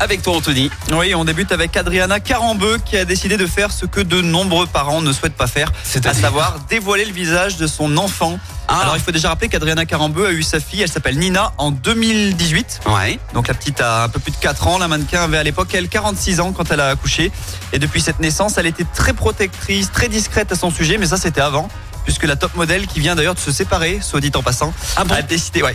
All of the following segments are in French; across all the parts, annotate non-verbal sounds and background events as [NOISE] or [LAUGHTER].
Avec toi Anthony. Oui, on débute avec Adriana Carambeu qui a décidé de faire ce que de nombreux parents ne souhaitent pas faire, à C'est-à-dire savoir dévoiler le visage de son enfant. Ah. Alors il faut déjà rappeler qu'Adriana Carambeu a eu sa fille, elle s'appelle Nina, en 2018. Ouais. Donc la petite a un peu plus de 4 ans, la mannequin avait à l'époque elle 46 ans quand elle a accouché. Et depuis cette naissance, elle était très protectrice, très discrète à son sujet, mais ça c'était avant. Puisque la top modèle, qui vient d'ailleurs de se séparer, soit dit en passant, Ah bon a décidé, ouais,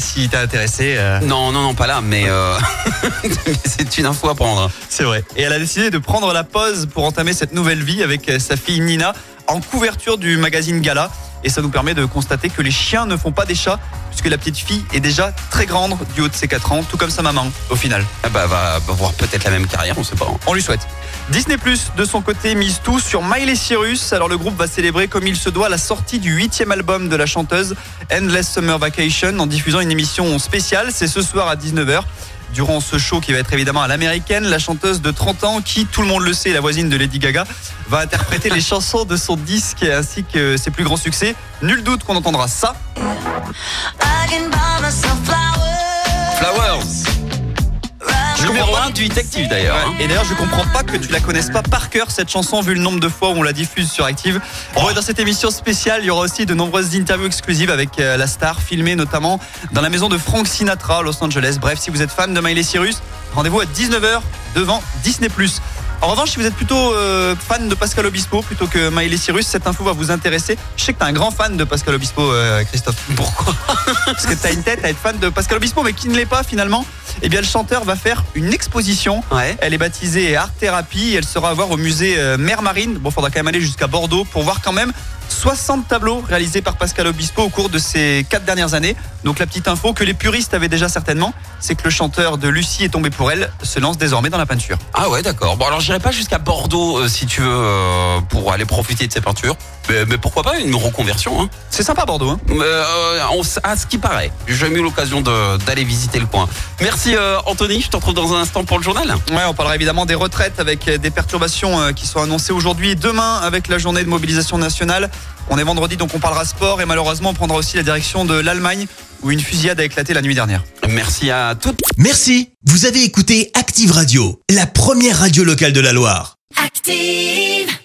si t'es intéressé, euh, Non, non, non, pas là, mais euh, [LAUGHS] c'est une info à prendre. C'est vrai. Et elle a décidé de prendre la pause pour entamer cette nouvelle vie avec euh, sa fille Nina en couverture du magazine Gala. Et ça nous permet de constater que les chiens ne font pas des chats, puisque la petite fille est déjà très grande du haut de ses 4 ans, tout comme sa maman, au final. Ah bah, va, va voir peut-être la même carrière, on sait pas. On lui souhaite. Disney Plus, de son côté, mise tout sur Miley Cyrus. Alors le groupe va célébrer comme il se doit la sortie du huitième album de la chanteuse Endless Summer Vacation en diffusant une émission spéciale. C'est ce soir à 19h. Durant ce show qui va être évidemment à l'américaine, la chanteuse de 30 ans, qui tout le monde le sait, est la voisine de Lady Gaga, va interpréter les chansons de son disque ainsi que ses plus grands succès. Nul doute qu'on entendra ça. Numéro 1 du détective d'ailleurs. hein. Et d'ailleurs, je comprends pas que tu la connaisses pas par cœur cette chanson vu le nombre de fois où on la diffuse sur Active. Et dans cette émission spéciale, il y aura aussi de nombreuses interviews exclusives avec euh, la star, filmées notamment dans la maison de Frank Sinatra à Los Angeles. Bref, si vous êtes fan de Miley Cyrus, rendez-vous à 19h devant Disney+. En revanche, si vous êtes plutôt euh, fan de Pascal Obispo plutôt que Miley Cyrus, cette info va vous intéresser. Je sais que t'es un grand fan de Pascal Obispo, euh, Christophe. Pourquoi? [LAUGHS] Parce que t'as une tête à être fan de Pascal Obispo, mais qui ne l'est pas finalement. Eh bien, le chanteur va faire une exposition Ouais. elle est baptisée Art Therapy et elle sera à voir au musée euh, Mer Marine. Bon, faudra quand même aller jusqu'à Bordeaux pour voir quand même 60 tableaux réalisés par Pascal Obispo au cours de ces quatre dernières années. Donc la petite info que les puristes avaient déjà certainement, c'est que le chanteur de Lucie est tombé pour elle se lance désormais dans la peinture. Ah ouais, d'accord. Bon, alors j'irai pas jusqu'à Bordeaux euh, si tu veux euh, pour aller profiter de ces peintures. Mais, mais pourquoi pas une reconversion hein C'est sympa Bordeaux, hein Euh, on à ce qui paraît. J'ai jamais eu l'occasion d'aller visiter le coin. Merci euh, Anthony, je te retrouve dans un instant pour le journal. Ouais, on parlera évidemment des retraites avec euh, des perturbations euh, qui sont annoncées aujourd'hui et demain avec la journée de mobilisation nationale. On est vendredi donc on parlera sport et malheureusement on prendra aussi la direction de l'Allemagne où une fusillade a éclaté la nuit dernière. Merci à toutes. Merci, vous avez écouté Active Radio, la première radio locale de la Loire. Active.